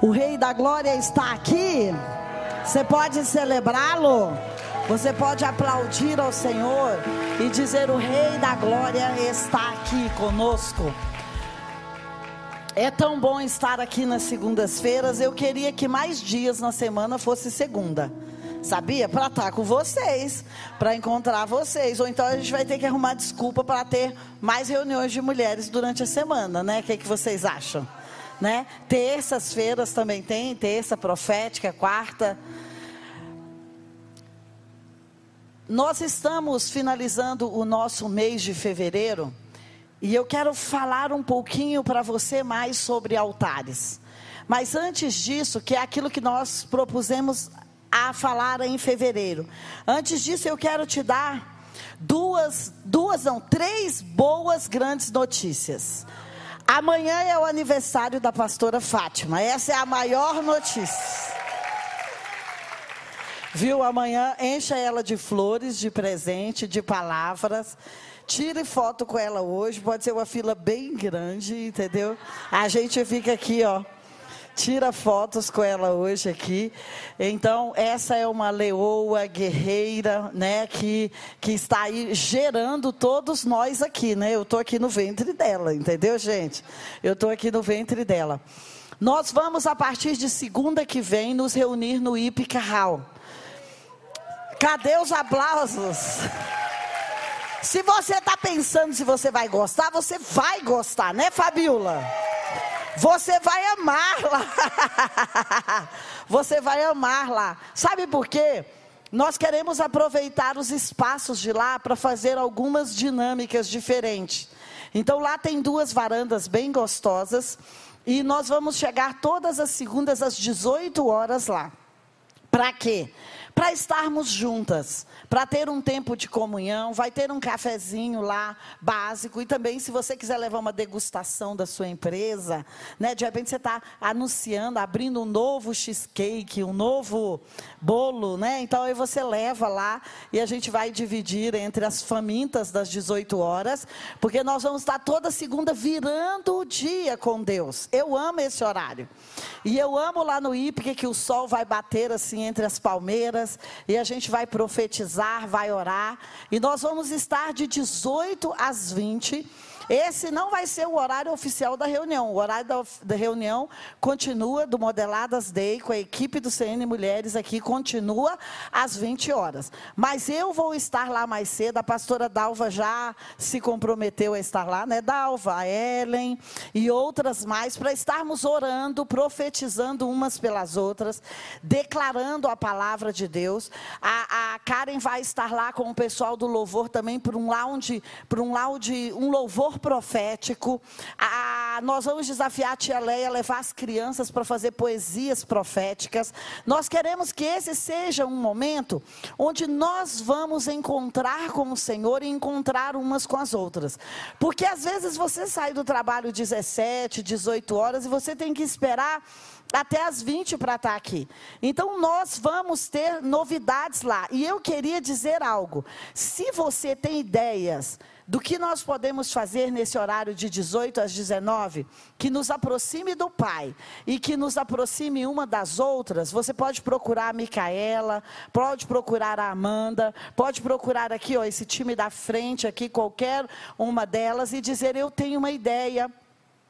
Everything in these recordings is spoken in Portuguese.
O Rei da Glória está aqui. Você pode celebrá-lo. Você pode aplaudir ao Senhor e dizer: O Rei da Glória está aqui conosco. É tão bom estar aqui nas segundas-feiras. Eu queria que mais dias na semana fosse segunda. Sabia? Para estar com vocês, para encontrar vocês. Ou então a gente vai ter que arrumar desculpa para ter mais reuniões de mulheres durante a semana, né? O que, é que vocês acham? Né? Terças-feiras também tem, terça profética, quarta. Nós estamos finalizando o nosso mês de fevereiro e eu quero falar um pouquinho para você mais sobre altares. Mas antes disso, que é aquilo que nós propusemos a falar em fevereiro. Antes disso, eu quero te dar duas, duas não, três boas grandes notícias. Amanhã é o aniversário da pastora Fátima. Essa é a maior notícia. Viu? Amanhã encha ela de flores, de presente, de palavras. Tire foto com ela hoje. Pode ser uma fila bem grande, entendeu? A gente fica aqui, ó tira fotos com ela hoje aqui. Então, essa é uma leoa guerreira, né, que, que está aí gerando todos nós aqui, né? Eu estou aqui no ventre dela, entendeu, gente? Eu estou aqui no ventre dela. Nós vamos, a partir de segunda que vem, nos reunir no Ipica Hall. Cadê os aplausos? Se você está pensando se você vai gostar, você vai gostar, né, Fabiola? Você vai amar lá. Você vai amar lá. Sabe por quê? Nós queremos aproveitar os espaços de lá para fazer algumas dinâmicas diferentes. Então lá tem duas varandas bem gostosas e nós vamos chegar todas as segundas às 18 horas lá. Para quê? Para estarmos juntas para ter um tempo de comunhão, vai ter um cafezinho lá básico e também se você quiser levar uma degustação da sua empresa, né? De repente você está anunciando, abrindo um novo cheesecake, um novo bolo, né? Então aí você leva lá e a gente vai dividir entre as famintas das 18 horas, porque nós vamos estar toda segunda virando o dia com Deus. Eu amo esse horário. E eu amo lá no IPC que o sol vai bater assim entre as palmeiras e a gente vai profetizar, vai orar. E nós vamos estar de 18 às 20 esse não vai ser o horário oficial da reunião. O horário da, da, reunião continua do Modeladas Day com a equipe do CN Mulheres aqui, continua às 20 horas. Mas eu vou estar lá mais cedo. A pastora Dalva já se comprometeu a estar lá, né? Dalva, a Ellen e outras mais, para estarmos orando, profetizando umas pelas outras, declarando a palavra de Deus. A, a Karen vai estar lá com o pessoal do louvor também para um lounge, para um lounge, um louvor profético. A, nós vamos desafiar a tia Leia a levar as crianças para fazer poesias proféticas. Nós queremos que esse seja um momento onde nós vamos encontrar com o Senhor e encontrar umas com as outras. Porque às vezes você sai do trabalho 17, 18 horas e você tem que esperar até as 20 para estar aqui. Então nós vamos ter novidades lá. E eu queria dizer algo. Se você tem ideias do que nós podemos fazer nesse horário de 18 às 19, que nos aproxime do Pai e que nos aproxime uma das outras, você pode procurar a Micaela, pode procurar a Amanda, pode procurar aqui, ó, esse time da frente aqui, qualquer uma delas e dizer eu tenho uma ideia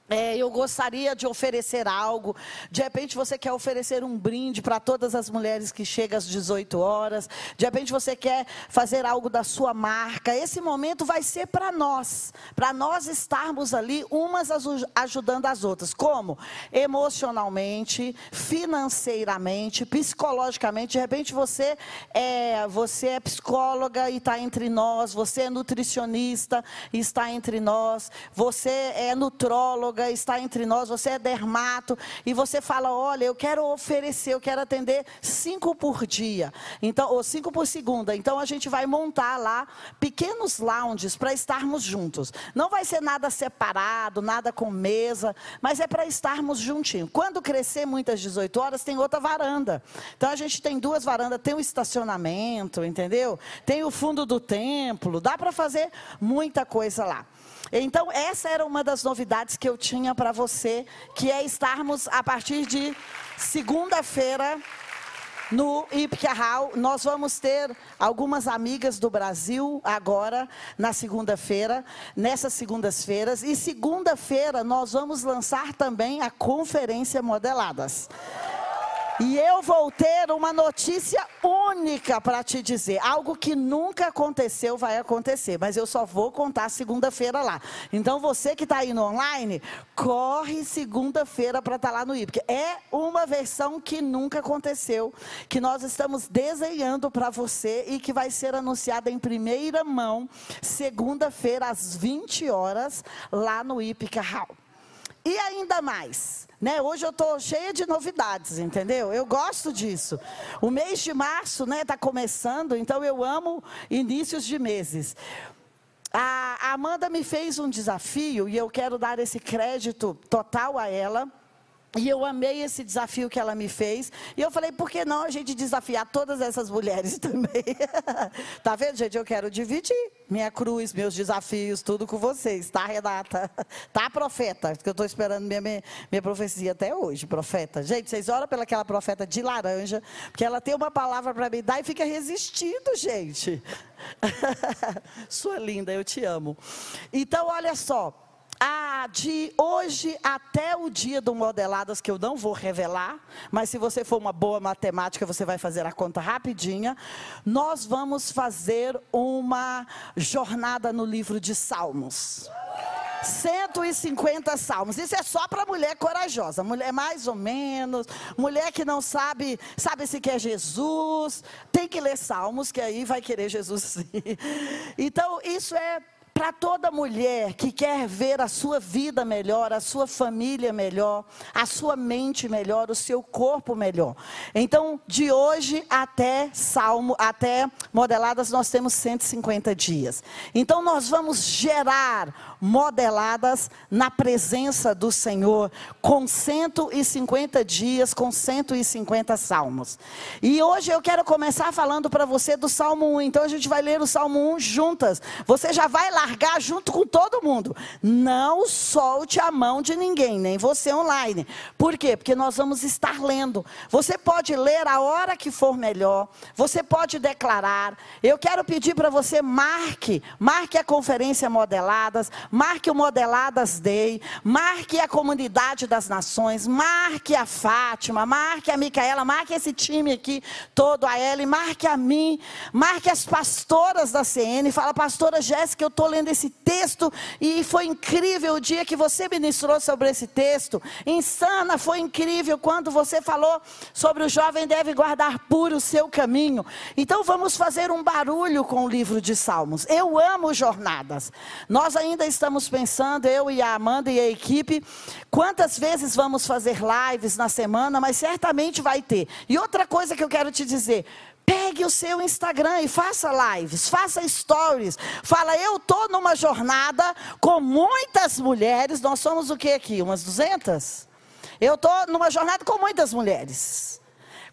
é, eu gostaria de oferecer algo. De repente você quer oferecer um brinde para todas as mulheres que chegam às 18 horas. De repente você quer fazer algo da sua marca. Esse momento vai ser para nós, para nós estarmos ali umas ajudando as outras. Como? Emocionalmente, financeiramente, psicologicamente. De repente você é, você é psicóloga e está entre nós. Você é nutricionista e está entre nós. Você é nutróloga está entre nós, você é dermato, e você fala: olha, eu quero oferecer, eu quero atender cinco por dia, então, ou cinco por segunda. Então a gente vai montar lá pequenos lounges para estarmos juntos. Não vai ser nada separado, nada com mesa, mas é para estarmos juntinhos. Quando crescer muitas 18 horas, tem outra varanda. Então a gente tem duas varandas, tem o estacionamento, entendeu? Tem o fundo do templo, dá para fazer muita coisa lá. Então, essa era uma das novidades que eu tinha para você, que é estarmos a partir de segunda-feira no Ipcahal, nós vamos ter algumas amigas do Brasil agora, na segunda-feira, nessas segundas-feiras. E segunda-feira nós vamos lançar também a conferência Modeladas. E eu vou ter uma notícia única para te dizer. Algo que nunca aconteceu vai acontecer, mas eu só vou contar segunda-feira lá. Então você que está aí no online, corre segunda-feira para estar tá lá no IP. É uma versão que nunca aconteceu, que nós estamos desenhando para você e que vai ser anunciada em primeira mão, segunda-feira, às 20 horas, lá no IPCA Hall. E ainda mais, né? Hoje eu estou cheia de novidades, entendeu? Eu gosto disso. O mês de março está né, tá começando, então eu amo inícios de meses. A Amanda me fez um desafio e eu quero dar esse crédito total a ela. E eu amei esse desafio que ela me fez. E eu falei, por que não a gente desafiar todas essas mulheres também? tá vendo, gente? Eu quero dividir minha cruz, meus desafios, tudo com vocês, tá, Renata? Tá, profeta? Que eu estou esperando minha, minha, minha, profecia até hoje, profeta. Gente, vocês oram pelaquela profeta de laranja, porque ela tem uma palavra para me dar e fica resistindo, gente. Sua linda, eu te amo. Então, olha só ah, de hoje até o dia do Modeladas, que eu não vou revelar, mas se você for uma boa matemática, você vai fazer a conta rapidinha. Nós vamos fazer uma jornada no livro de Salmos. 150 salmos. Isso é só para mulher corajosa, mulher mais ou menos, mulher que não sabe, sabe se quer Jesus, tem que ler salmos que aí vai querer Jesus sim. Então, isso é para toda mulher que quer ver a sua vida melhor, a sua família melhor, a sua mente melhor, o seu corpo melhor. Então, de hoje até Salmo, até modeladas, nós temos 150 dias. Então, nós vamos gerar modeladas na presença do Senhor, com 150 dias, com 150 salmos. E hoje eu quero começar falando para você do Salmo 1. Então a gente vai ler o Salmo 1 juntas. Você já vai largar junto com todo mundo. Não solte a mão de ninguém, nem você online. Por quê? Porque nós vamos estar lendo. Você pode ler a hora que for melhor. Você pode declarar. Eu quero pedir para você marque, marque a conferência modeladas, marque o Modeladas Day, marque a comunidade das nações, marque a Fátima, marque a Micaela, marque esse time aqui todo, a Ellen, marque a mim, marque as pastoras da CN, fala, pastora Jéssica, eu estou lendo esse texto e foi incrível o dia que você ministrou sobre esse texto, insana, foi incrível quando você falou sobre o jovem deve guardar puro o seu caminho. Então vamos fazer um barulho com o livro de Salmos. Eu amo jornadas. Nós ainda estamos estamos pensando, eu e a Amanda e a equipe, quantas vezes vamos fazer lives na semana, mas certamente vai ter. E outra coisa que eu quero te dizer, Pegue o seu Instagram e faça lives, faça stories. Fala, eu estou numa jornada com muitas mulheres. Nós somos o que aqui? Umas 200? Eu estou numa jornada com muitas mulheres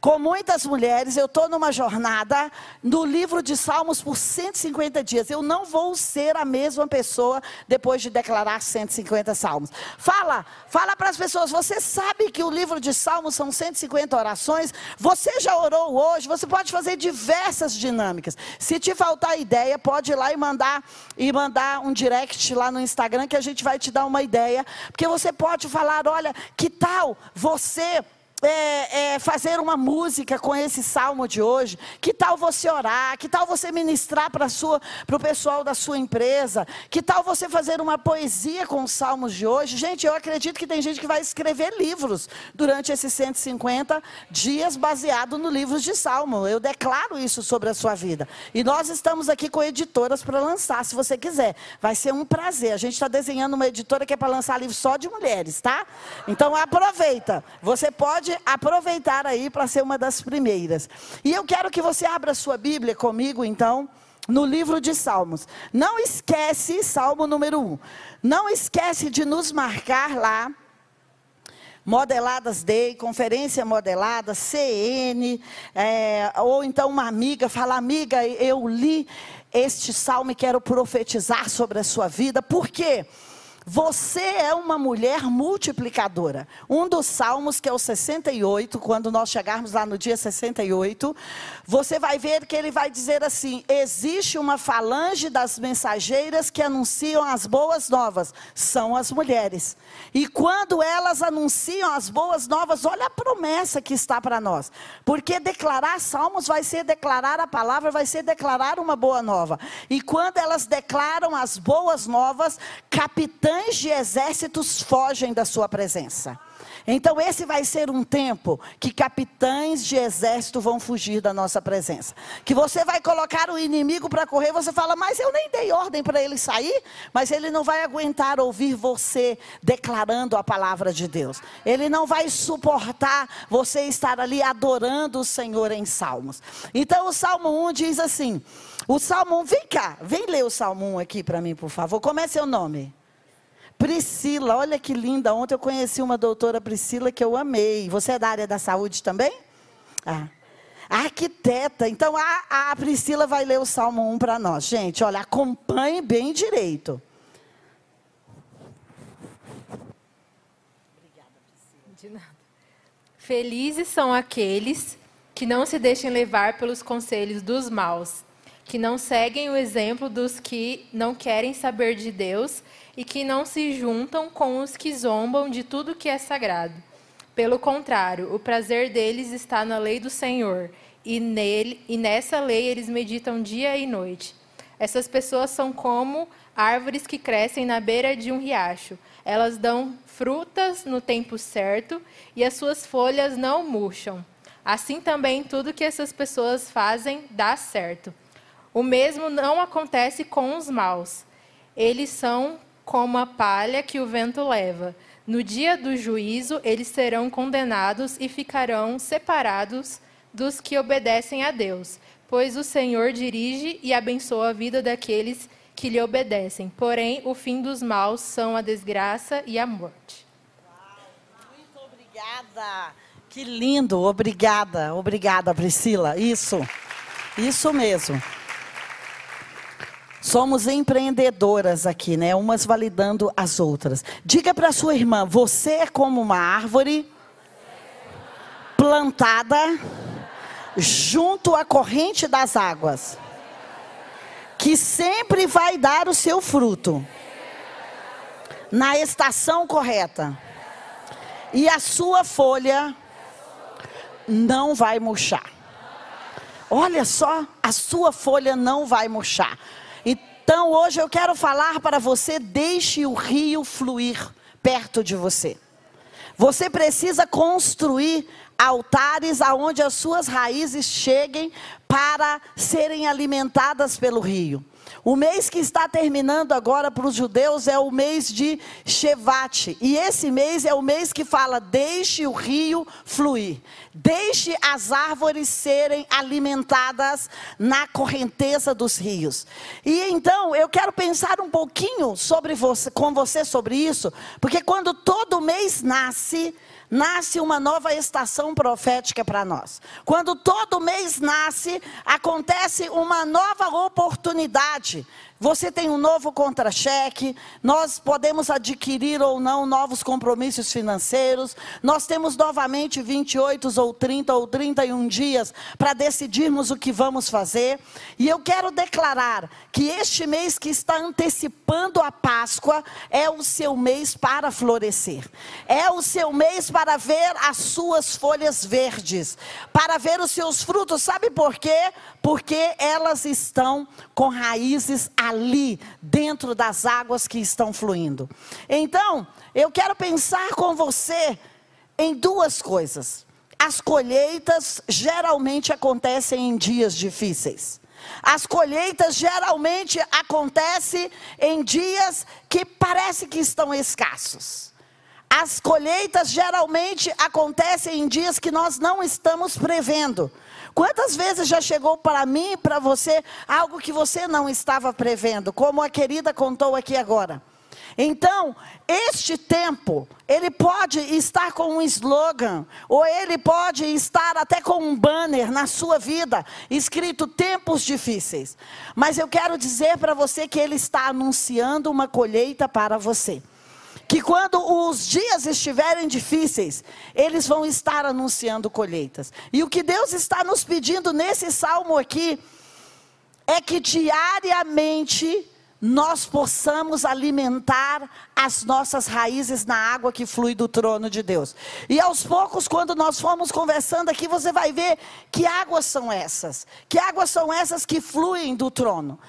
com muitas mulheres, eu estou numa jornada no livro de Salmos por 150 dias. Eu não vou ser a mesma pessoa depois de declarar 150 salmos. Fala, fala para as pessoas, você sabe que o livro de Salmos são 150 orações? Você já orou hoje? Você pode fazer diversas dinâmicas. Se te faltar ideia, pode ir lá e mandar e mandar um direct lá no Instagram que a gente vai te dar uma ideia, porque você pode falar, olha, que tal você é, é, fazer uma música com esse salmo de hoje? Que tal você orar? Que tal você ministrar para o pessoal da sua empresa? Que tal você fazer uma poesia com os salmos de hoje? Gente, eu acredito que tem gente que vai escrever livros durante esses 150 dias baseado no livro de salmo. Eu declaro isso sobre a sua vida. E nós estamos aqui com editoras para lançar, se você quiser. Vai ser um prazer. A gente está desenhando uma editora que é para lançar livro só de mulheres, tá? Então aproveita. Você pode aproveitar aí para ser uma das primeiras. E eu quero que você abra sua Bíblia comigo, então, no livro de Salmos. Não esquece, Salmo número 1. Não esquece de nos marcar lá Modeladas Day, Conferência Modelada, CN, é, ou então uma amiga fala, amiga, eu li este salmo e quero profetizar sobre a sua vida. Por quê? Você é uma mulher multiplicadora. Um dos salmos, que é o 68, quando nós chegarmos lá no dia 68, você vai ver que ele vai dizer assim: existe uma falange das mensageiras que anunciam as boas novas, são as mulheres. E quando elas anunciam as boas novas, olha a promessa que está para nós. Porque declarar salmos vai ser declarar a palavra, vai ser declarar uma boa nova. E quando elas declaram as boas novas, capitães de exércitos fogem da sua presença. Então, esse vai ser um tempo que capitães de exército vão fugir da nossa presença. Que você vai colocar o inimigo para correr, você fala, mas eu nem dei ordem para ele sair, mas ele não vai aguentar ouvir você declarando a palavra de Deus. Ele não vai suportar você estar ali adorando o Senhor em salmos. Então, o Salmo 1 diz assim: o Salmo 1, vem cá, vem ler o Salmo 1 aqui para mim, por favor. Como é seu nome? Priscila, olha que linda. Ontem eu conheci uma doutora Priscila que eu amei. Você é da área da saúde também? Ah. Arquiteta. Então a, a Priscila vai ler o Salmo 1 para nós. Gente, olha, acompanhe bem direito. Obrigada, Priscila. De nada. Felizes são aqueles que não se deixem levar pelos conselhos dos maus, que não seguem o exemplo dos que não querem saber de Deus e que não se juntam com os que zombam de tudo que é sagrado. Pelo contrário, o prazer deles está na lei do Senhor, e, nele, e nessa lei eles meditam dia e noite. Essas pessoas são como árvores que crescem na beira de um riacho. Elas dão frutas no tempo certo e as suas folhas não murcham. Assim também tudo que essas pessoas fazem dá certo. O mesmo não acontece com os maus. Eles são como a palha que o vento leva. No dia do juízo, eles serão condenados e ficarão separados dos que obedecem a Deus, pois o Senhor dirige e abençoa a vida daqueles que lhe obedecem. Porém, o fim dos maus são a desgraça e a morte. Muito obrigada. Que lindo, obrigada, obrigada, Priscila. Isso, isso mesmo. Somos empreendedoras aqui, né? Umas validando as outras. Diga para sua irmã: você é como uma árvore plantada junto à corrente das águas, que sempre vai dar o seu fruto na estação correta, e a sua folha não vai murchar. Olha só, a sua folha não vai murchar. Então hoje eu quero falar para você: deixe o rio fluir perto de você. Você precisa construir altares aonde as suas raízes cheguem para serem alimentadas pelo rio. O mês que está terminando agora para os judeus é o mês de Shevat. E esse mês é o mês que fala: deixe o rio fluir. Deixe as árvores serem alimentadas na correnteza dos rios. E então eu quero pensar um pouquinho sobre você, com você sobre isso, porque quando todo mês nasce, nasce uma nova estação profética para nós. Quando todo mês nasce, acontece uma nova oportunidade você tem um novo contra-cheque, nós podemos adquirir ou não novos compromissos financeiros, nós temos novamente 28 ou 30 ou 31 dias para decidirmos o que vamos fazer. E eu quero declarar que este mês que está antecipando a Páscoa é o seu mês para florescer, é o seu mês para ver as suas folhas verdes, para ver os seus frutos. Sabe por quê? Porque elas estão com raízes ali, dentro das águas que estão fluindo. Então, eu quero pensar com você em duas coisas. As colheitas geralmente acontecem em dias difíceis. As colheitas geralmente acontecem em dias que parece que estão escassos. As colheitas geralmente acontecem em dias que nós não estamos prevendo. Quantas vezes já chegou para mim e para você algo que você não estava prevendo, como a querida contou aqui agora? Então, este tempo, ele pode estar com um slogan, ou ele pode estar até com um banner na sua vida, escrito tempos difíceis. Mas eu quero dizer para você que ele está anunciando uma colheita para você. Que quando os dias estiverem difíceis, eles vão estar anunciando colheitas. E o que Deus está nos pedindo nesse salmo aqui, é que diariamente nós possamos alimentar as nossas raízes na água que flui do trono de Deus. E aos poucos, quando nós formos conversando aqui, você vai ver que águas são essas, que águas são essas que fluem do trono.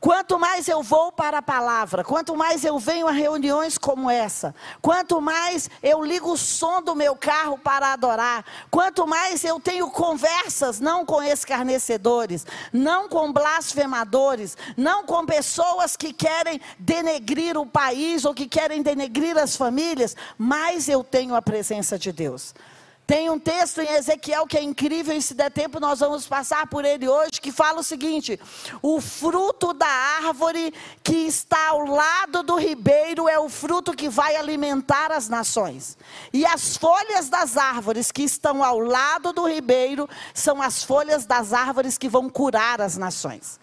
Quanto mais eu vou para a palavra, quanto mais eu venho a reuniões como essa, quanto mais eu ligo o som do meu carro para adorar, quanto mais eu tenho conversas não com escarnecedores, não com blasfemadores, não com pessoas que querem denegrir o país ou que querem denegrir as famílias, mais eu tenho a presença de Deus. Tem um texto em Ezequiel que é incrível, e se der tempo nós vamos passar por ele hoje, que fala o seguinte: o fruto da árvore que está ao lado do ribeiro é o fruto que vai alimentar as nações. E as folhas das árvores que estão ao lado do ribeiro são as folhas das árvores que vão curar as nações.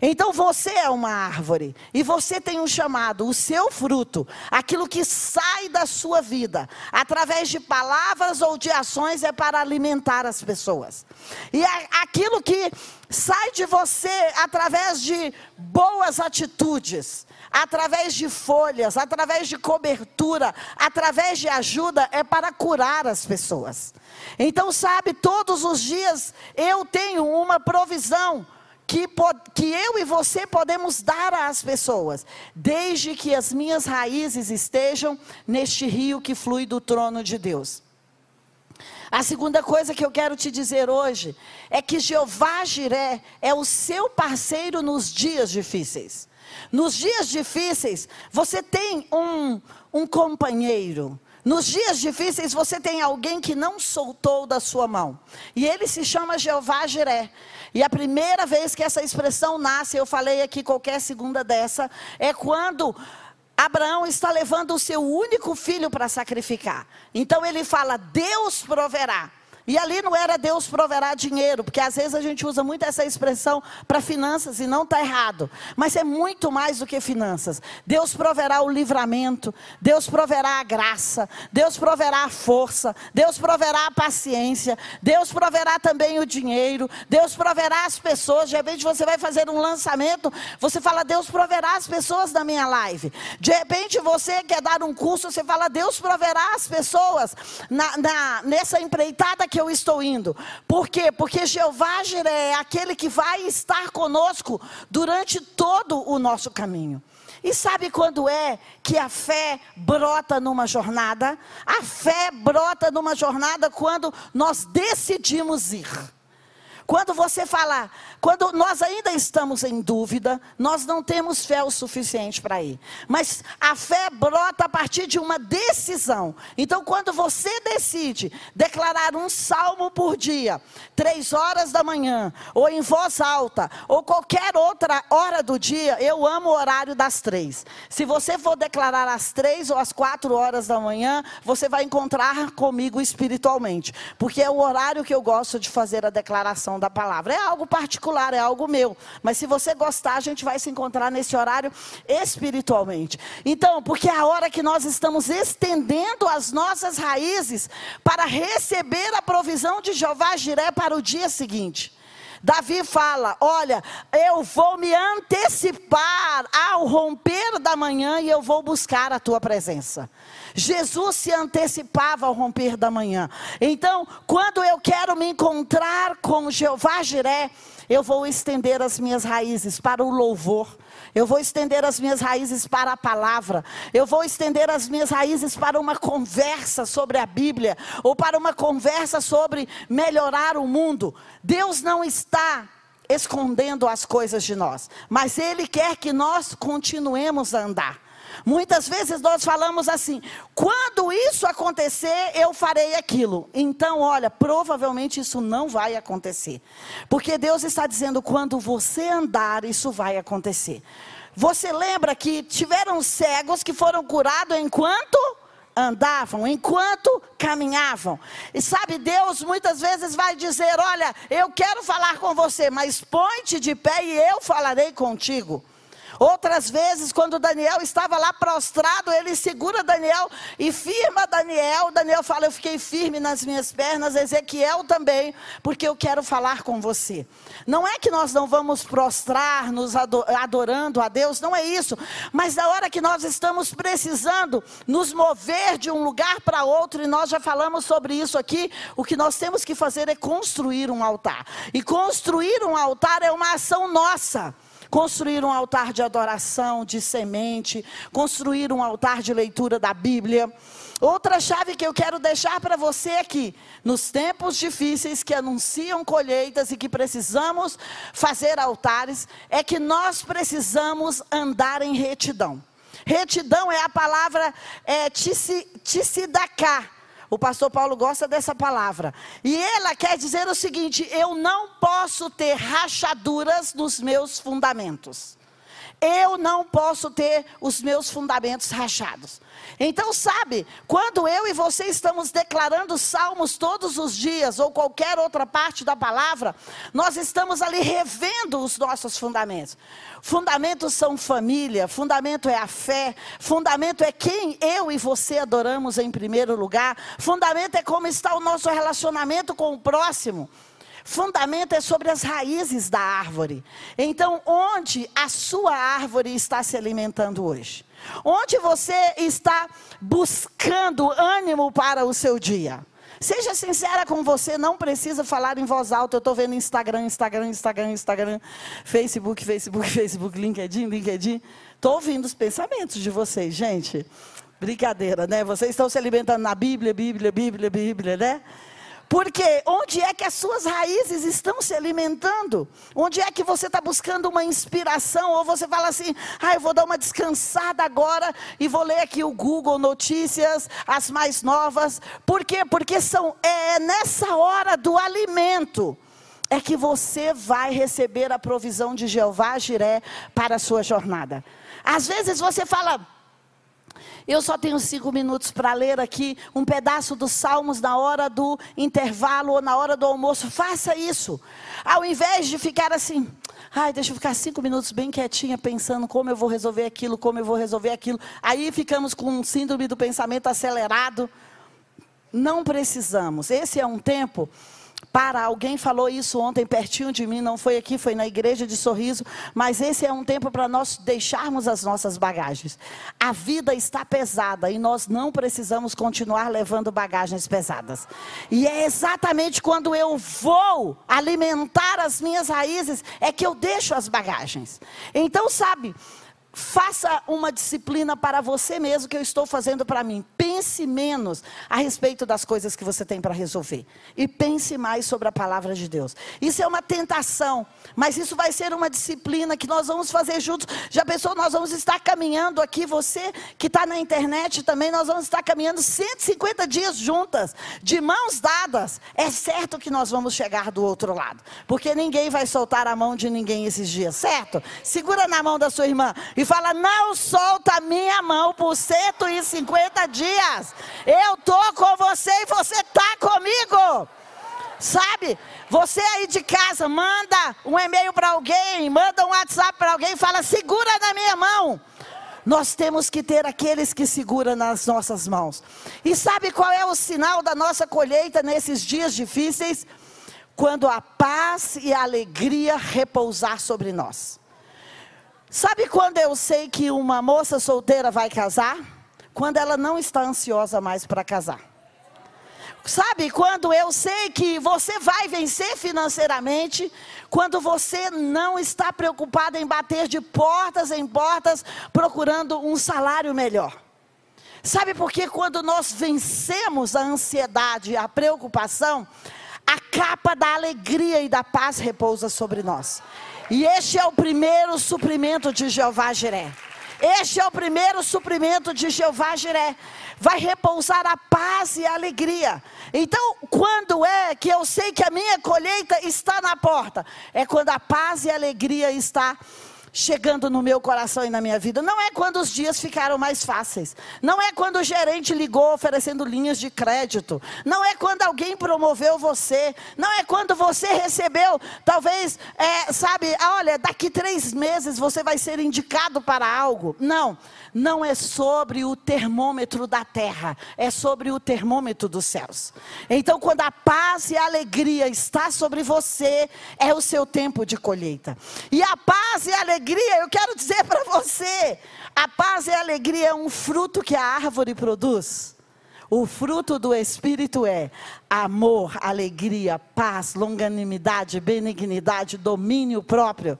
Então você é uma árvore e você tem um chamado, o seu fruto, aquilo que sai da sua vida, através de palavras ou de ações, é para alimentar as pessoas. E aquilo que sai de você através de boas atitudes, através de folhas, através de cobertura, através de ajuda, é para curar as pessoas. Então, sabe, todos os dias eu tenho uma provisão que, que eu e você podemos dar às pessoas, desde que as minhas raízes estejam neste rio que flui do trono de Deus. A segunda coisa que eu quero te dizer hoje é que Jeová Jiré é o seu parceiro nos dias difíceis. Nos dias difíceis, você tem um, um companheiro. Nos dias difíceis, você tem alguém que não soltou da sua mão. E ele se chama Jeová Jiré. E a primeira vez que essa expressão nasce, eu falei aqui qualquer segunda dessa, é quando Abraão está levando o seu único filho para sacrificar. Então ele fala: Deus proverá. E ali não era Deus proverá dinheiro, porque às vezes a gente usa muito essa expressão para finanças e não está errado. Mas é muito mais do que finanças. Deus proverá o livramento, Deus proverá a graça, Deus proverá a força, Deus proverá a paciência, Deus proverá também o dinheiro, Deus proverá as pessoas. De repente você vai fazer um lançamento, você fala, Deus proverá as pessoas da minha live. De repente você quer dar um curso, você fala, Deus proverá as pessoas na, na nessa empreitada que que eu estou indo. Por quê? Porque Jeová Jiré é aquele que vai estar conosco durante todo o nosso caminho. E sabe quando é que a fé brota numa jornada? A fé brota numa jornada quando nós decidimos ir. Quando você fala, quando nós ainda estamos em dúvida, nós não temos fé o suficiente para ir. Mas a fé brota a partir de uma decisão. Então, quando você decide declarar um salmo por dia, três horas da manhã, ou em voz alta, ou qualquer outra hora do dia, eu amo o horário das três. Se você for declarar às três ou às quatro horas da manhã, você vai encontrar comigo espiritualmente, porque é o horário que eu gosto de fazer a declaração da palavra. É algo particular, é algo meu. Mas se você gostar, a gente vai se encontrar nesse horário espiritualmente. Então, porque é a hora que nós estamos estendendo as nossas raízes para receber a provisão de Jeová Jiré para o dia seguinte. Davi fala: Olha, eu vou me antecipar ao romper da manhã e eu vou buscar a tua presença. Jesus se antecipava ao romper da manhã. Então, quando eu quero me encontrar com Jeová Jiré, eu vou estender as minhas raízes para o louvor. Eu vou estender as minhas raízes para a palavra. Eu vou estender as minhas raízes para uma conversa sobre a Bíblia. Ou para uma conversa sobre melhorar o mundo. Deus não está escondendo as coisas de nós. Mas Ele quer que nós continuemos a andar. Muitas vezes nós falamos assim: quando isso acontecer, eu farei aquilo. Então, olha, provavelmente isso não vai acontecer. Porque Deus está dizendo: quando você andar, isso vai acontecer. Você lembra que tiveram cegos que foram curados enquanto andavam, enquanto caminhavam. E sabe, Deus muitas vezes vai dizer: Olha, eu quero falar com você, mas põe-te de pé e eu falarei contigo. Outras vezes, quando Daniel estava lá prostrado, ele segura Daniel e firma Daniel. Daniel fala: Eu fiquei firme nas minhas pernas. Ezequiel também, porque eu quero falar com você. Não é que nós não vamos prostrar, nos adorando a Deus, não é isso. Mas na hora que nós estamos precisando nos mover de um lugar para outro, e nós já falamos sobre isso aqui, o que nós temos que fazer é construir um altar. E construir um altar é uma ação nossa construir um altar de adoração, de semente, construir um altar de leitura da Bíblia. Outra chave que eu quero deixar para você aqui, nos tempos difíceis que anunciam colheitas e que precisamos fazer altares, é que nós precisamos andar em retidão. Retidão é a palavra é, tissidacá, o pastor Paulo gosta dessa palavra. E ela quer dizer o seguinte: eu não posso ter rachaduras nos meus fundamentos. Eu não posso ter os meus fundamentos rachados. Então, sabe, quando eu e você estamos declarando salmos todos os dias, ou qualquer outra parte da palavra, nós estamos ali revendo os nossos fundamentos. Fundamentos são família, fundamento é a fé, fundamento é quem eu e você adoramos em primeiro lugar, fundamento é como está o nosso relacionamento com o próximo. Fundamento é sobre as raízes da árvore. Então, onde a sua árvore está se alimentando hoje? Onde você está buscando ânimo para o seu dia? Seja sincera com você, não precisa falar em voz alta. Eu estou vendo Instagram, Instagram, Instagram, Instagram, Facebook, Facebook, Facebook, LinkedIn, LinkedIn. Estou ouvindo os pensamentos de vocês, gente. Brincadeira, né? Vocês estão se alimentando na Bíblia, Bíblia, Bíblia, Bíblia, né? Porque onde é que as suas raízes estão se alimentando? Onde é que você está buscando uma inspiração? Ou você fala assim, ah, eu vou dar uma descansada agora e vou ler aqui o Google Notícias, as mais novas. Por quê? Porque são, é nessa hora do alimento é que você vai receber a provisão de Jeová Jiré para a sua jornada. Às vezes você fala, eu só tenho cinco minutos para ler aqui um pedaço dos Salmos na hora do intervalo ou na hora do almoço. Faça isso. Ao invés de ficar assim, ai, deixa eu ficar cinco minutos bem quietinha pensando como eu vou resolver aquilo, como eu vou resolver aquilo. Aí ficamos com um síndrome do pensamento acelerado. Não precisamos. Esse é um tempo para. Alguém falou isso ontem pertinho de mim, não foi aqui, foi na igreja de sorriso, mas esse é um tempo para nós deixarmos as nossas bagagens. A vida está pesada e nós não precisamos continuar levando bagagens pesadas. E é exatamente quando eu vou alimentar as minhas raízes é que eu deixo as bagagens. Então, sabe, Faça uma disciplina para você mesmo que eu estou fazendo para mim. Pense menos a respeito das coisas que você tem para resolver. E pense mais sobre a palavra de Deus. Isso é uma tentação, mas isso vai ser uma disciplina que nós vamos fazer juntos. Já pensou? Nós vamos estar caminhando aqui, você que está na internet também, nós vamos estar caminhando 150 dias juntas, de mãos dadas. É certo que nós vamos chegar do outro lado, porque ninguém vai soltar a mão de ninguém esses dias, certo? Segura na mão da sua irmã e fala: Não solta a minha mão por 150 dias. Eu estou com você e você está comigo. Sabe? Você aí de casa, manda um e-mail para alguém, manda um WhatsApp para alguém e fala: Segura na minha mão. Nós temos que ter aqueles que seguram nas nossas mãos. E sabe qual é o sinal da nossa colheita nesses dias difíceis? Quando a paz e a alegria repousar sobre nós. Sabe quando eu sei que uma moça solteira vai casar? Quando ela não está ansiosa mais para casar. Sabe quando eu sei que você vai vencer financeiramente? Quando você não está preocupado em bater de portas em portas procurando um salário melhor. Sabe por que quando nós vencemos a ansiedade, a preocupação, a capa da alegria e da paz repousa sobre nós. E este é o primeiro suprimento de Jeová Jiré. Este é o primeiro suprimento de Jeová Jiré. Vai repousar a paz e a alegria. Então, quando é que eu sei que a minha colheita está na porta? É quando a paz e a alegria está chegando no meu coração e na minha vida. Não é quando os dias ficaram mais fáceis. Não é quando o gerente ligou oferecendo linhas de crédito. Não é quando alguém promoveu você. Não é quando você recebeu, talvez, é, sabe, olha, daqui três meses você vai ser indicado para algo. Não não é sobre o termômetro da terra, é sobre o termômetro dos céus. Então, quando a paz e a alegria está sobre você, é o seu tempo de colheita. E a paz e a alegria, eu quero dizer para você, a paz e a alegria é um fruto que a árvore produz. O fruto do Espírito é amor, alegria, paz, longanimidade, benignidade, domínio próprio.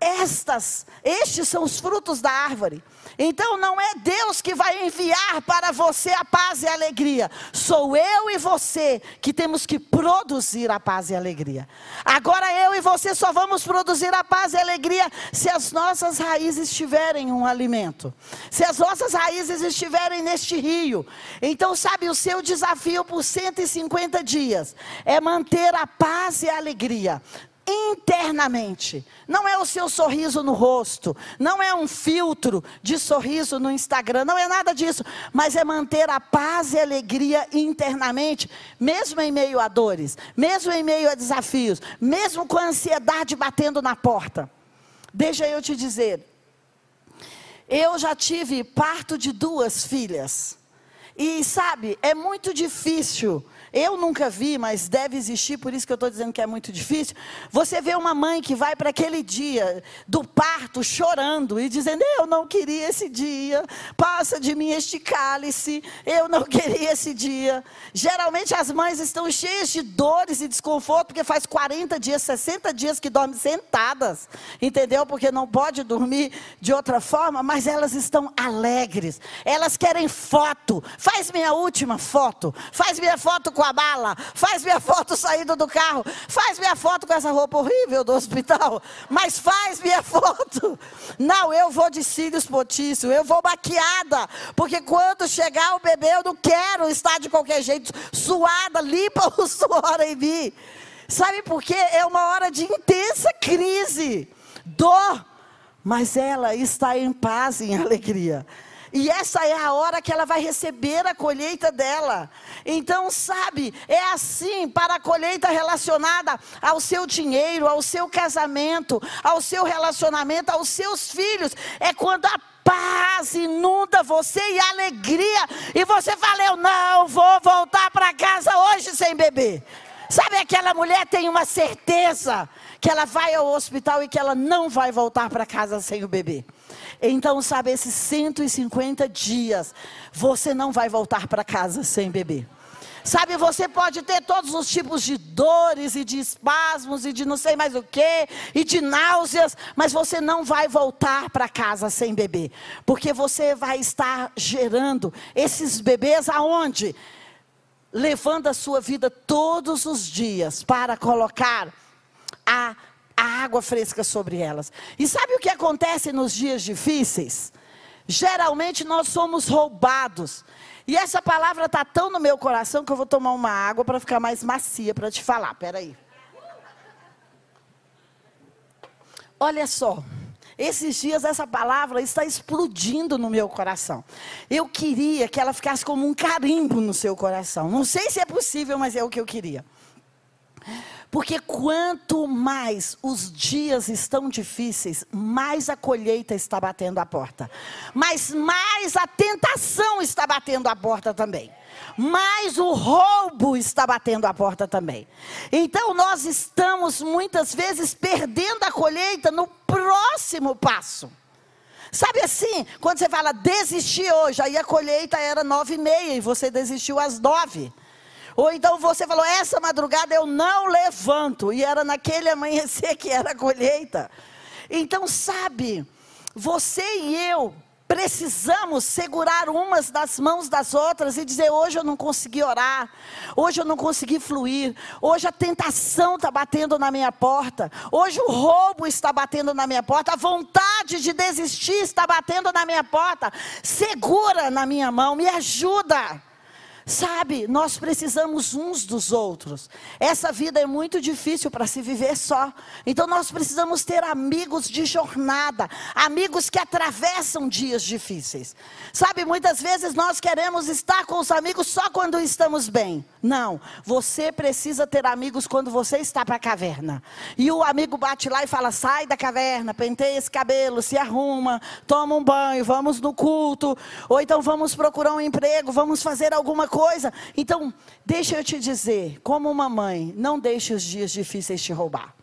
Estas, estes são os frutos da árvore. Então não é Deus que vai enviar para você a paz e a alegria. Sou eu e você que temos que produzir a paz e a alegria. Agora eu e você só vamos produzir a paz e a alegria se as nossas raízes tiverem um alimento. Se as nossas raízes estiverem neste rio. Então, sabe, o seu desafio por 150 dias é manter a paz e a alegria internamente. Não é o seu sorriso no rosto, não é um filtro de sorriso no Instagram, não é nada disso, mas é manter a paz e a alegria internamente, mesmo em meio a dores, mesmo em meio a desafios, mesmo com a ansiedade batendo na porta. Deixa eu te dizer, eu já tive parto de duas filhas. E sabe, é muito difícil eu nunca vi, mas deve existir, por isso que eu estou dizendo que é muito difícil. Você vê uma mãe que vai para aquele dia do parto chorando e dizendo: Eu não queria esse dia, passa de mim este cálice, eu não queria esse dia. Geralmente as mães estão cheias de dores e desconforto, porque faz 40 dias, 60 dias que dormem sentadas, entendeu? Porque não pode dormir de outra forma, mas elas estão alegres, elas querem foto. Faz minha última foto, faz minha foto com a bala, faz minha foto saindo do carro, faz minha foto com essa roupa horrível do hospital, mas faz minha foto. Não, eu vou de cílios potícios, eu vou maquiada, porque quando chegar o bebê eu não quero estar de qualquer jeito, suada, limpa o suor em mim. Sabe por quê? É uma hora de intensa crise, dor, mas ela está em paz, em alegria. E essa é a hora que ela vai receber a colheita dela. Então, sabe, é assim para a colheita relacionada ao seu dinheiro, ao seu casamento, ao seu relacionamento, aos seus filhos. É quando a paz inunda você e alegria. E você fala: Eu não vou voltar para casa hoje sem beber. Sabe aquela mulher tem uma certeza que ela vai ao hospital e que ela não vai voltar para casa sem o bebê. Então, sabe, esses 150 dias, você não vai voltar para casa sem bebê. Sabe, você pode ter todos os tipos de dores e de espasmos e de não sei mais o que, e de náuseas, mas você não vai voltar para casa sem bebê, porque você vai estar gerando esses bebês aonde? Levando a sua vida todos os dias para colocar a a água fresca sobre elas. E sabe o que acontece nos dias difíceis? Geralmente nós somos roubados. E essa palavra está tão no meu coração que eu vou tomar uma água para ficar mais macia para te falar. Peraí. Olha só. Esses dias essa palavra está explodindo no meu coração. Eu queria que ela ficasse como um carimbo no seu coração. Não sei se é possível, mas é o que eu queria. Porque quanto mais os dias estão difíceis, mais a colheita está batendo a porta. Mas mais a tentação está batendo a porta também. Mais o roubo está batendo a porta também. Então nós estamos muitas vezes perdendo a colheita no próximo passo. Sabe assim, quando você fala desistir hoje, aí a colheita era nove e meia e você desistiu às nove. Ou então você falou, essa madrugada eu não levanto. E era naquele amanhecer que era a colheita. Então, sabe, você e eu precisamos segurar umas das mãos das outras e dizer: hoje eu não consegui orar, hoje eu não consegui fluir, hoje a tentação está batendo na minha porta, hoje o roubo está batendo na minha porta, a vontade de desistir está batendo na minha porta. Segura na minha mão, me ajuda. Sabe, nós precisamos uns dos outros. Essa vida é muito difícil para se viver só. Então nós precisamos ter amigos de jornada, amigos que atravessam dias difíceis. Sabe, muitas vezes nós queremos estar com os amigos só quando estamos bem. Não, você precisa ter amigos quando você está para a caverna. E o amigo bate lá e fala: sai da caverna, penteia esse cabelo, se arruma, toma um banho, vamos no culto, ou então vamos procurar um emprego, vamos fazer alguma coisa. Então, deixa eu te dizer, como uma mãe, não deixe os dias difíceis te roubar.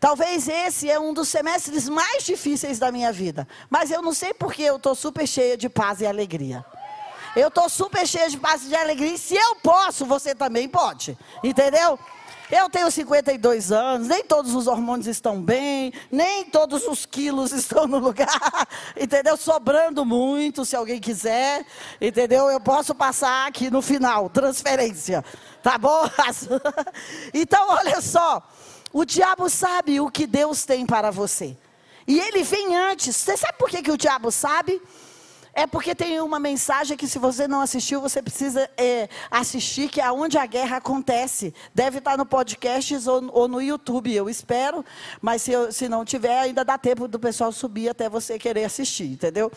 Talvez esse é um dos semestres mais difíceis da minha vida. Mas eu não sei porque eu estou super cheia de paz e alegria. Eu estou super cheia de paz e alegria. E se eu posso, você também pode. Entendeu? Eu tenho 52 anos, nem todos os hormônios estão bem, nem todos os quilos estão no lugar, entendeu? Sobrando muito, se alguém quiser, entendeu? Eu posso passar aqui no final, transferência, tá bom? Então, olha só, o diabo sabe o que Deus tem para você. E ele vem antes. Você sabe por que, que o diabo sabe? É porque tem uma mensagem que se você não assistiu, você precisa é, assistir, que é onde a guerra acontece. Deve estar no podcast ou, ou no YouTube, eu espero. Mas se, eu, se não tiver, ainda dá tempo do pessoal subir até você querer assistir, entendeu?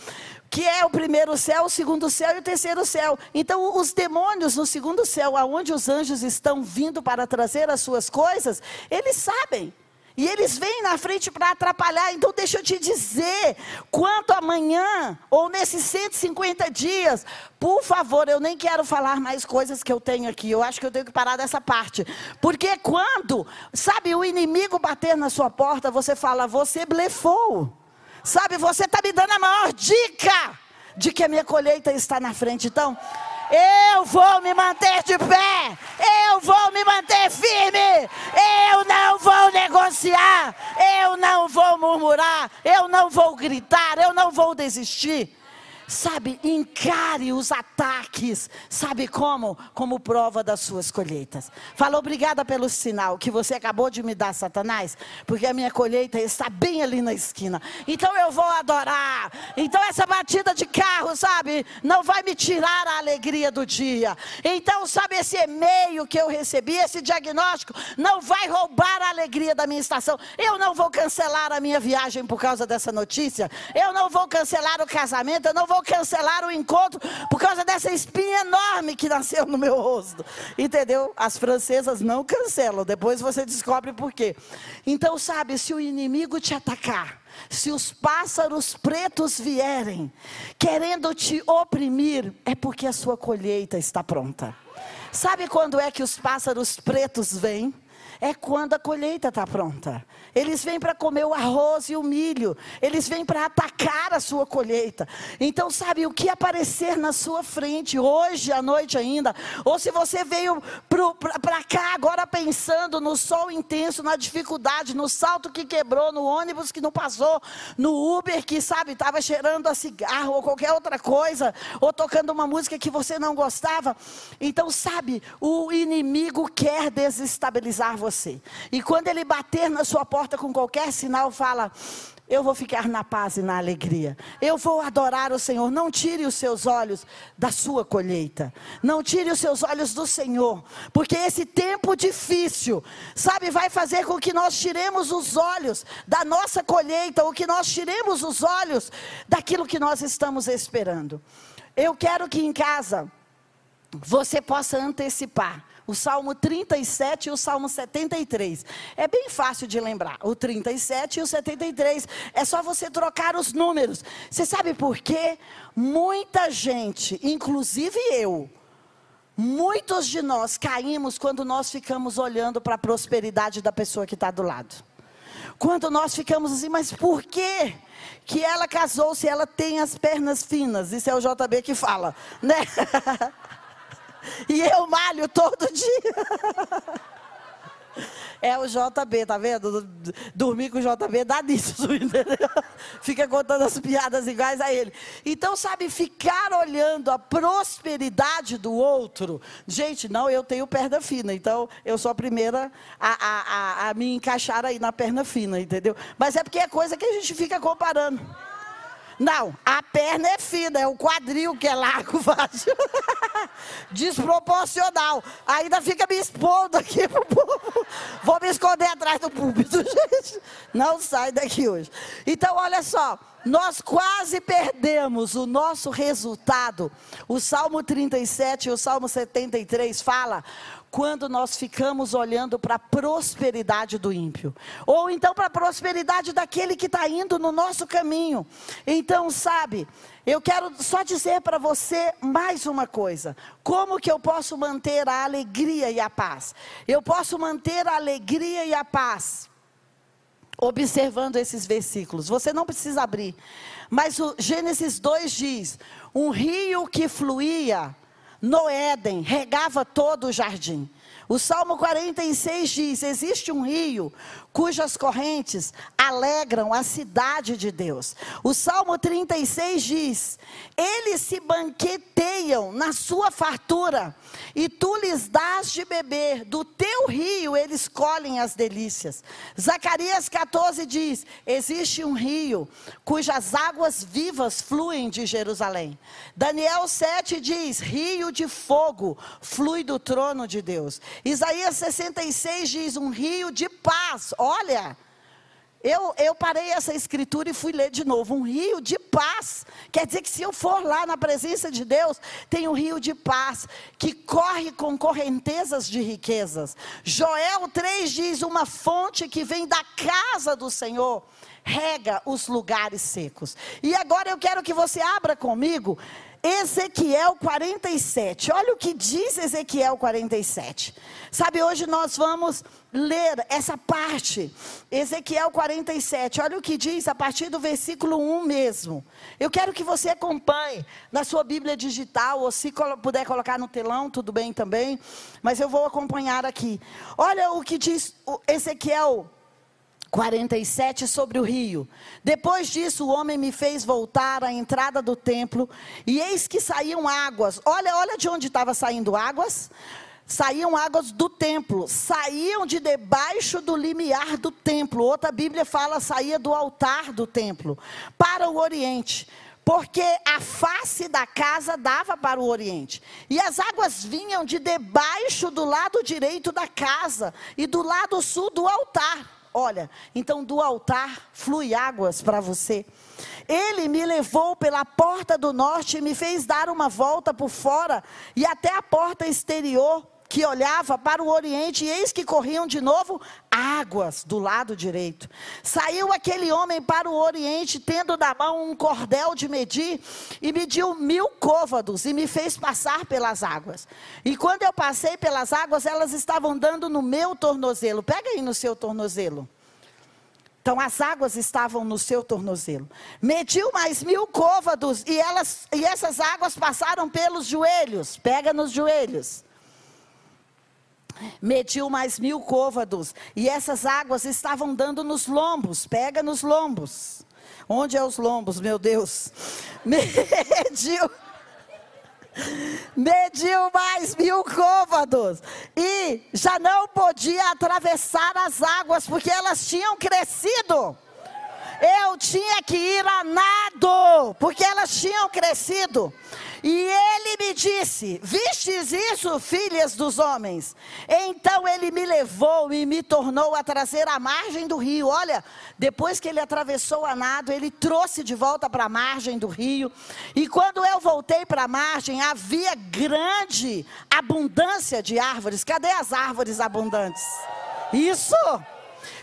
Que é o primeiro céu, o segundo céu e o terceiro céu. Então, os demônios no segundo céu, aonde os anjos estão vindo para trazer as suas coisas, eles sabem. E eles vêm na frente para atrapalhar. Então, deixa eu te dizer: quanto amanhã, ou nesses 150 dias, por favor, eu nem quero falar mais coisas que eu tenho aqui. Eu acho que eu tenho que parar dessa parte. Porque quando, sabe, o inimigo bater na sua porta, você fala, você blefou. Sabe, você está me dando a maior dica de que a minha colheita está na frente. Então, eu vou me manter de pé. Eu vou me manter firme. Eu não vou negociar. Eu não vou murmurar. Eu não vou gritar. Eu não vou desistir sabe, encare os ataques, sabe como? Como prova das suas colheitas. Fala, obrigada pelo sinal que você acabou de me dar, Satanás, porque a minha colheita está bem ali na esquina. Então eu vou adorar. Então essa batida de carro, sabe, não vai me tirar a alegria do dia. Então, sabe, esse e-mail que eu recebi, esse diagnóstico, não vai roubar a alegria da minha estação. Eu não vou cancelar a minha viagem por causa dessa notícia. Eu não vou cancelar o casamento, eu não vou vou cancelar o encontro por causa dessa espinha enorme que nasceu no meu rosto. Entendeu? As francesas não cancelam, depois você descobre por quê. Então, sabe, se o inimigo te atacar, se os pássaros pretos vierem querendo te oprimir, é porque a sua colheita está pronta. Sabe quando é que os pássaros pretos vêm? É quando a colheita está pronta. Eles vêm para comer o arroz e o milho. Eles vêm para atacar a sua colheita. Então, sabe, o que aparecer na sua frente hoje à noite ainda, ou se você veio para cá agora pensando no sol intenso, na dificuldade, no salto que quebrou, no ônibus que não passou, no Uber que, sabe, estava cheirando a cigarro ou qualquer outra coisa, ou tocando uma música que você não gostava. Então, sabe, o inimigo quer desestabilizar você você. E quando ele bater na sua porta com qualquer sinal, fala: eu vou ficar na paz e na alegria. Eu vou adorar o Senhor. Não tire os seus olhos da sua colheita. Não tire os seus olhos do Senhor. Porque esse tempo difícil, sabe, vai fazer com que nós tiremos os olhos da nossa colheita, ou que nós tiremos os olhos daquilo que nós estamos esperando. Eu quero que em casa você possa antecipar o Salmo 37 e o Salmo 73. É bem fácil de lembrar. O 37 e o 73. É só você trocar os números. Você sabe por quê? Muita gente, inclusive eu, muitos de nós caímos quando nós ficamos olhando para a prosperidade da pessoa que está do lado. Quando nós ficamos assim, mas por quê? Que ela casou se ela tem as pernas finas? Isso é o JB que fala, né? E eu malho todo dia. É o JB, tá vendo? Dormir com o JB dá nisso, entendeu? Fica contando as piadas iguais a ele. Então, sabe, ficar olhando a prosperidade do outro. Gente, não, eu tenho perna fina, então eu sou a primeira a, a, a, a me encaixar aí na perna fina, entendeu? Mas é porque é coisa que a gente fica comparando. Não, a perna é fina, é o quadril que é largo, fácil. Desproporcional. Ainda fica me expondo aqui pro povo. Vou me esconder atrás do púlpito, gente. Não sai daqui hoje. Então, olha só. Nós quase perdemos o nosso resultado. O Salmo 37 e o Salmo 73 fala quando nós ficamos olhando para a prosperidade do ímpio, ou então para a prosperidade daquele que está indo no nosso caminho. Então, sabe, eu quero só dizer para você mais uma coisa: como que eu posso manter a alegria e a paz? Eu posso manter a alegria e a paz observando esses versículos. Você não precisa abrir, mas o Gênesis 2 diz: um rio que fluía no Éden, regava todo o jardim. O Salmo 46 diz: existe um rio cujas correntes alegram a cidade de Deus. O Salmo 36 diz: Eles se banqueteiam na sua fartura, e tu lhes dás de beber, do teu rio eles colhem as delícias. Zacarias 14 diz: Existe um rio cujas águas vivas fluem de Jerusalém. Daniel 7 diz: Rio de fogo flui do trono de Deus. Isaías 66 diz: Um rio de paz Olha, eu, eu parei essa escritura e fui ler de novo. Um rio de paz. Quer dizer que se eu for lá na presença de Deus, tem um rio de paz que corre com correntezas de riquezas. Joel 3 diz: uma fonte que vem da casa do Senhor rega os lugares secos. E agora eu quero que você abra comigo Ezequiel 47. Olha o que diz Ezequiel 47. Sabe, hoje nós vamos ler essa parte. Ezequiel 47. Olha o que diz a partir do versículo 1 mesmo. Eu quero que você acompanhe na sua Bíblia digital, ou se puder colocar no telão, tudo bem também. Mas eu vou acompanhar aqui. Olha o que diz Ezequiel 47 sobre o rio. Depois disso, o homem me fez voltar à entrada do templo, e eis que saíam águas. Olha, olha de onde estava saindo águas. Saíam águas do templo, saíam de debaixo do limiar do templo. Outra Bíblia fala saía do altar do templo para o oriente porque a face da casa dava para o oriente. E as águas vinham de debaixo do lado direito da casa e do lado sul do altar. Olha, então do altar flui águas para você. Ele me levou pela porta do norte e me fez dar uma volta por fora e até a porta exterior que olhava para o oriente, e eis que corriam de novo águas do lado direito. Saiu aquele homem para o oriente, tendo na mão um cordel de medir, e mediu mil côvados, e me fez passar pelas águas. E quando eu passei pelas águas, elas estavam dando no meu tornozelo. Pega aí no seu tornozelo. Então as águas estavam no seu tornozelo. Mediu mais mil côvados e, elas, e essas águas passaram pelos joelhos. Pega nos joelhos mediu mais mil côvados, e essas águas estavam dando nos lombos, pega nos lombos. Onde é os lombos, meu Deus? Mediu. Mediu mais mil côvados e já não podia atravessar as águas porque elas tinham crescido. Eu tinha que ir a nado porque elas tinham crescido. E ele me disse: Vistes isso, filhas dos homens? Então ele me levou e me tornou a trazer a margem do rio. Olha, depois que ele atravessou a nado, ele trouxe de volta para a margem do rio. E quando eu voltei para a margem, havia grande abundância de árvores. Cadê as árvores abundantes? Isso!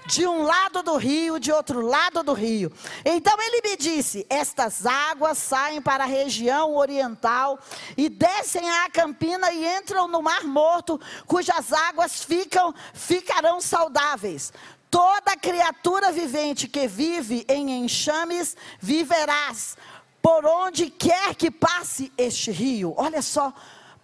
De um lado do rio, de outro lado do rio. Então ele me disse: Estas águas saem para a região oriental e descem à campina e entram no Mar Morto, cujas águas ficam ficarão saudáveis. Toda criatura vivente que vive em enxames viverás por onde quer que passe este rio. Olha só,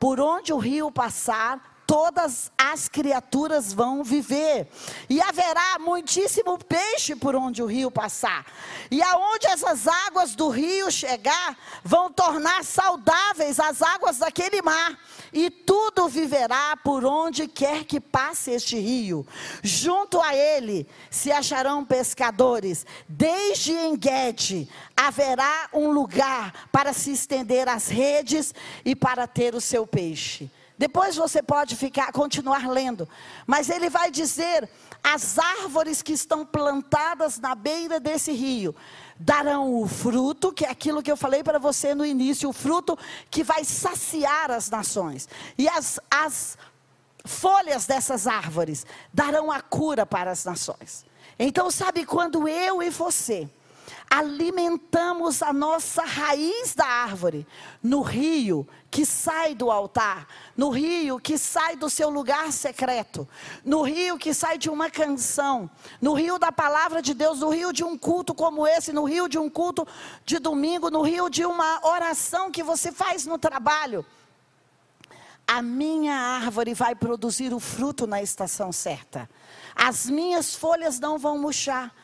por onde o rio passar, todas as criaturas vão viver. E haverá muitíssimo peixe por onde o rio passar. E aonde essas águas do rio chegar, vão tornar saudáveis as águas daquele mar. E tudo viverá por onde quer que passe este rio. Junto a ele se acharão pescadores. Desde Enguete haverá um lugar para se estender as redes e para ter o seu peixe. Depois você pode ficar, continuar lendo, mas ele vai dizer: as árvores que estão plantadas na beira desse rio darão o fruto, que é aquilo que eu falei para você no início, o fruto que vai saciar as nações. E as, as folhas dessas árvores darão a cura para as nações. Então, sabe quando eu e você alimentamos a nossa raiz da árvore no rio que sai do altar, no rio que sai do seu lugar secreto, no rio que sai de uma canção, no rio da palavra de Deus, no rio de um culto como esse, no rio de um culto de domingo, no rio de uma oração que você faz no trabalho. A minha árvore vai produzir o fruto na estação certa. As minhas folhas não vão murchar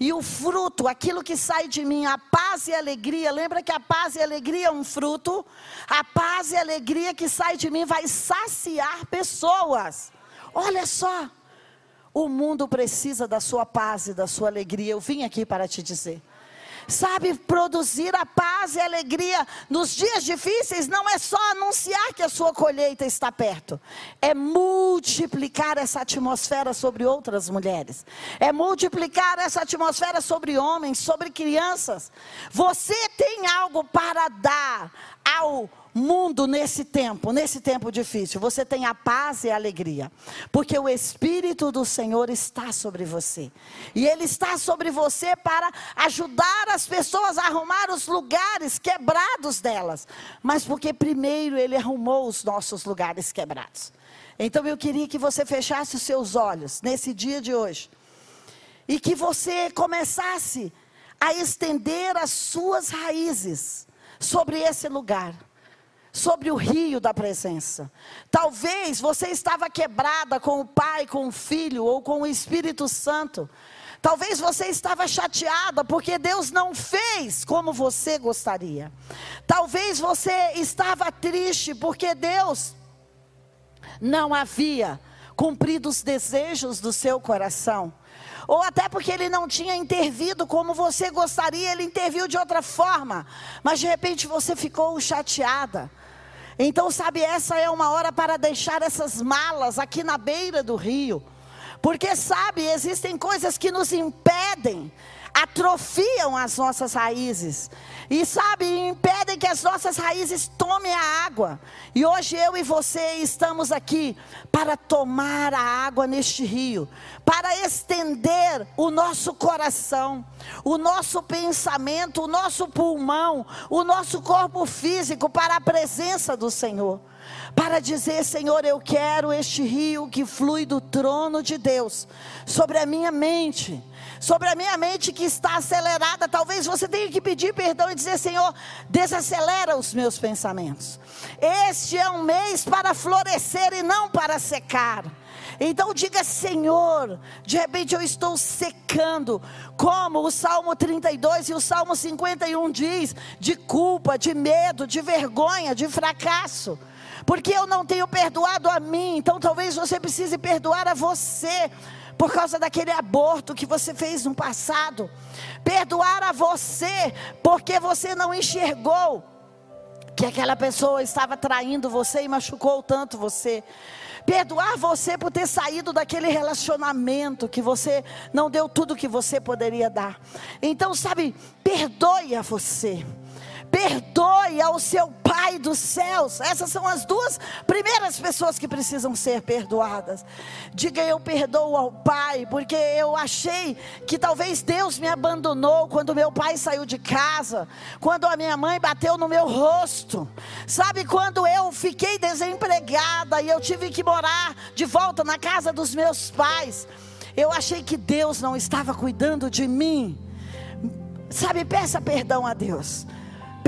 e o fruto, aquilo que sai de mim, a paz e a alegria, lembra que a paz e a alegria é um fruto? A paz e a alegria que sai de mim vai saciar pessoas. Olha só, o mundo precisa da sua paz e da sua alegria. Eu vim aqui para te dizer sabe, produzir a paz e a alegria nos dias difíceis não é só anunciar que a sua colheita está perto, é multiplicar essa atmosfera sobre outras mulheres, é multiplicar essa atmosfera sobre homens, sobre crianças. Você tem algo para dar ao mundo nesse tempo, nesse tempo difícil, você tem a paz e a alegria, porque o Espírito do Senhor está sobre você, e Ele está sobre você para ajudar as pessoas a arrumar os lugares quebrados delas, mas porque primeiro Ele arrumou os nossos lugares quebrados. Então eu queria que você fechasse os seus olhos nesse dia de hoje, e que você começasse a estender as suas raízes sobre esse lugar sobre o rio da presença. Talvez você estava quebrada com o Pai, com o Filho ou com o Espírito Santo. Talvez você estava chateada porque Deus não fez como você gostaria. Talvez você estava triste porque Deus não havia cumprido os desejos do seu coração. Ou até porque ele não tinha intervido como você gostaria, ele interviu de outra forma. Mas de repente você ficou chateada. Então, sabe, essa é uma hora para deixar essas malas aqui na beira do rio. Porque, sabe, existem coisas que nos impedem atrofiam as nossas raízes. E sabe, impedem que as nossas raízes tomem a água. E hoje eu e você estamos aqui para tomar a água neste rio, para estender o nosso coração, o nosso pensamento, o nosso pulmão, o nosso corpo físico para a presença do Senhor para dizer: Senhor, eu quero este rio que flui do trono de Deus sobre a minha mente, sobre a minha mente que está acelerada. Talvez você tenha que pedir perdão e dizer: Senhor, desacelera os meus pensamentos. Este é um mês para florescer e não para secar. Então diga, Senhor, de repente eu estou secando, como o Salmo 32 e o Salmo 51 diz, de culpa, de medo, de vergonha, de fracasso porque eu não tenho perdoado a mim, então talvez você precise perdoar a você por causa daquele aborto que você fez no passado. Perdoar a você porque você não enxergou que aquela pessoa estava traindo você e machucou tanto você. Perdoar você por ter saído daquele relacionamento que você não deu tudo que você poderia dar. Então, sabe, perdoe a você perdoe ao seu Pai dos céus. Essas são as duas primeiras pessoas que precisam ser perdoadas. Diga eu perdoo ao Pai, porque eu achei que talvez Deus me abandonou quando meu pai saiu de casa, quando a minha mãe bateu no meu rosto. Sabe quando eu fiquei desempregada e eu tive que morar de volta na casa dos meus pais? Eu achei que Deus não estava cuidando de mim. Sabe, peça perdão a Deus.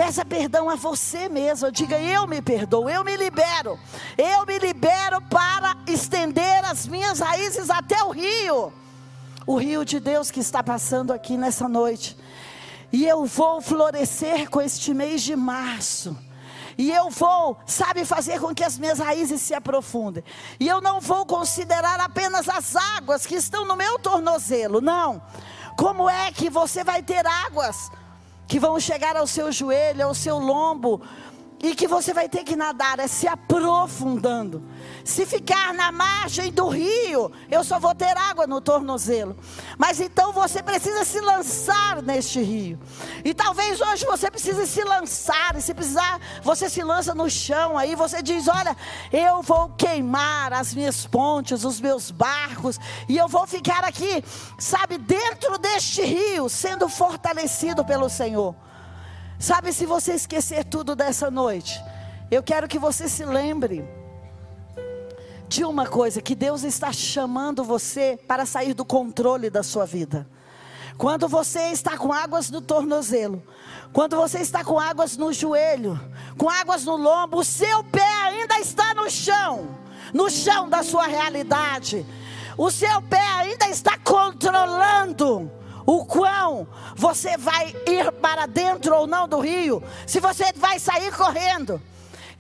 Peça perdão a você mesmo. Diga: Eu me perdoo, eu me libero. Eu me libero para estender as minhas raízes até o rio. O rio de Deus que está passando aqui nessa noite. E eu vou florescer com este mês de março. E eu vou, sabe, fazer com que as minhas raízes se aprofundem. E eu não vou considerar apenas as águas que estão no meu tornozelo. Não. Como é que você vai ter águas que vão chegar ao seu joelho, ao seu lombo, e que você vai ter que nadar é se aprofundando. Se ficar na margem do rio, eu só vou ter água no tornozelo. Mas então você precisa se lançar neste rio. E talvez hoje você precise se lançar. E se precisar, você se lança no chão. Aí você diz: Olha, eu vou queimar as minhas pontes, os meus barcos. E eu vou ficar aqui, sabe, dentro deste rio, sendo fortalecido pelo Senhor. Sabe, se você esquecer tudo dessa noite, eu quero que você se lembre de uma coisa: que Deus está chamando você para sair do controle da sua vida. Quando você está com águas no tornozelo, quando você está com águas no joelho, com águas no lombo, o seu pé ainda está no chão, no chão da sua realidade. O seu pé ainda está controlando o quão você vai ir para dentro ou não do rio, se você vai sair correndo.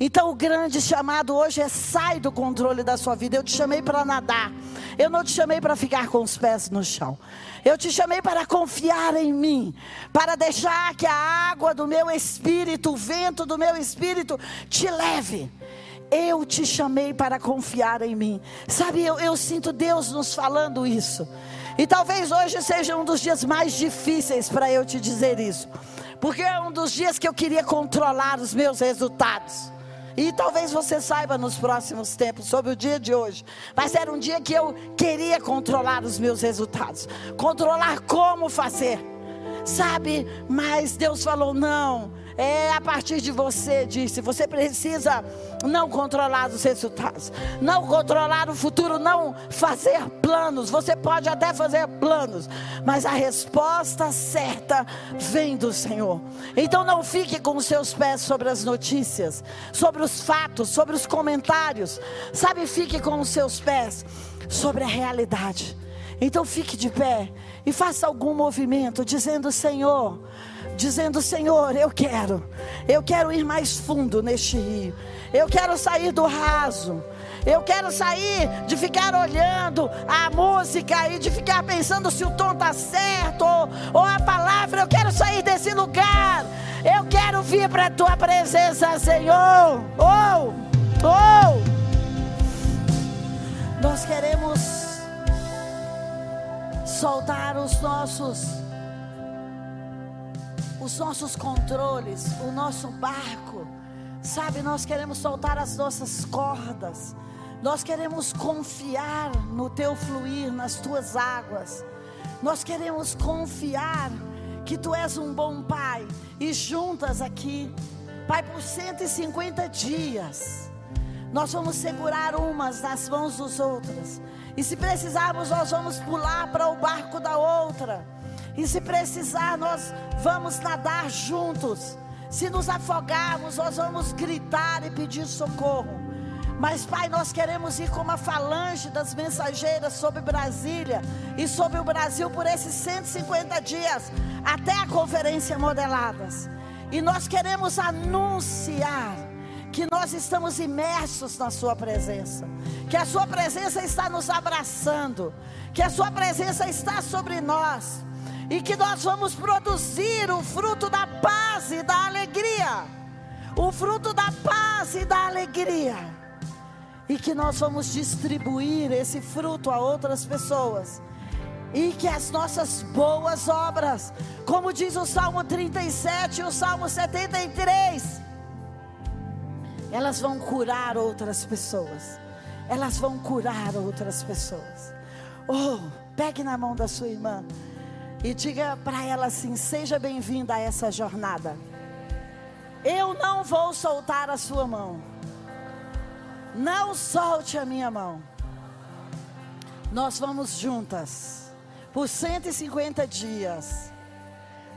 Então o grande chamado hoje é sai do controle da sua vida. Eu te chamei para nadar. Eu não te chamei para ficar com os pés no chão. Eu te chamei para confiar em mim, para deixar que a água do meu espírito, o vento do meu espírito te leve. Eu te chamei para confiar em mim. Sabe, eu, eu sinto Deus nos falando isso. E talvez hoje seja um dos dias mais difíceis para eu te dizer isso. Porque é um dos dias que eu queria controlar os meus resultados. E talvez você saiba nos próximos tempos sobre o dia de hoje. Mas era um dia que eu queria controlar os meus resultados, controlar como fazer. Sabe? Mas Deus falou: não é a partir de você, disse. Você precisa não controlar os resultados, não controlar o futuro, não fazer planos. Você pode até fazer planos, mas a resposta certa vem do Senhor. Então não fique com os seus pés sobre as notícias, sobre os fatos, sobre os comentários. Sabe, fique com os seus pés sobre a realidade. Então fique de pé e faça algum movimento dizendo: Senhor dizendo: Senhor, eu quero, eu quero ir mais fundo neste rio, eu quero sair do raso. Eu quero sair de ficar olhando a música e de ficar pensando se o tom está certo ou, ou a palavra. Eu quero sair desse lugar. Eu quero vir para a tua presença, Senhor. Oh, oh. Nós queremos soltar os nossos os nossos controles, o nosso barco. Sabe, nós queremos soltar as nossas cordas. Nós queremos confiar no teu fluir, nas tuas águas. Nós queremos confiar que tu és um bom pai e juntas aqui, pai, por 150 dias, nós vamos segurar umas nas mãos dos outras. E se precisarmos, nós vamos pular para o barco da outra. E se precisar, nós vamos nadar juntos. Se nos afogarmos, nós vamos gritar e pedir socorro. Mas, Pai, nós queremos ir como a falange das mensageiras sobre Brasília e sobre o Brasil por esses 150 dias, até a conferência Modeladas. E nós queremos anunciar que nós estamos imersos na Sua presença, que a Sua presença está nos abraçando, que a Sua presença está sobre nós e que nós vamos produzir o fruto da paz e da alegria. O fruto da paz e da alegria. E que nós vamos distribuir esse fruto a outras pessoas. E que as nossas boas obras, como diz o Salmo 37 e o Salmo 73, elas vão curar outras pessoas. Elas vão curar outras pessoas. Oh, pegue na mão da sua irmã e diga para ela assim: seja bem-vinda a essa jornada. Eu não vou soltar a sua mão. Não solte a minha mão. Nós vamos juntas por 150 dias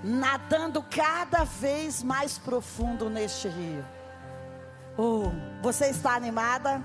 nadando cada vez mais profundo neste rio. Oh, você está animada?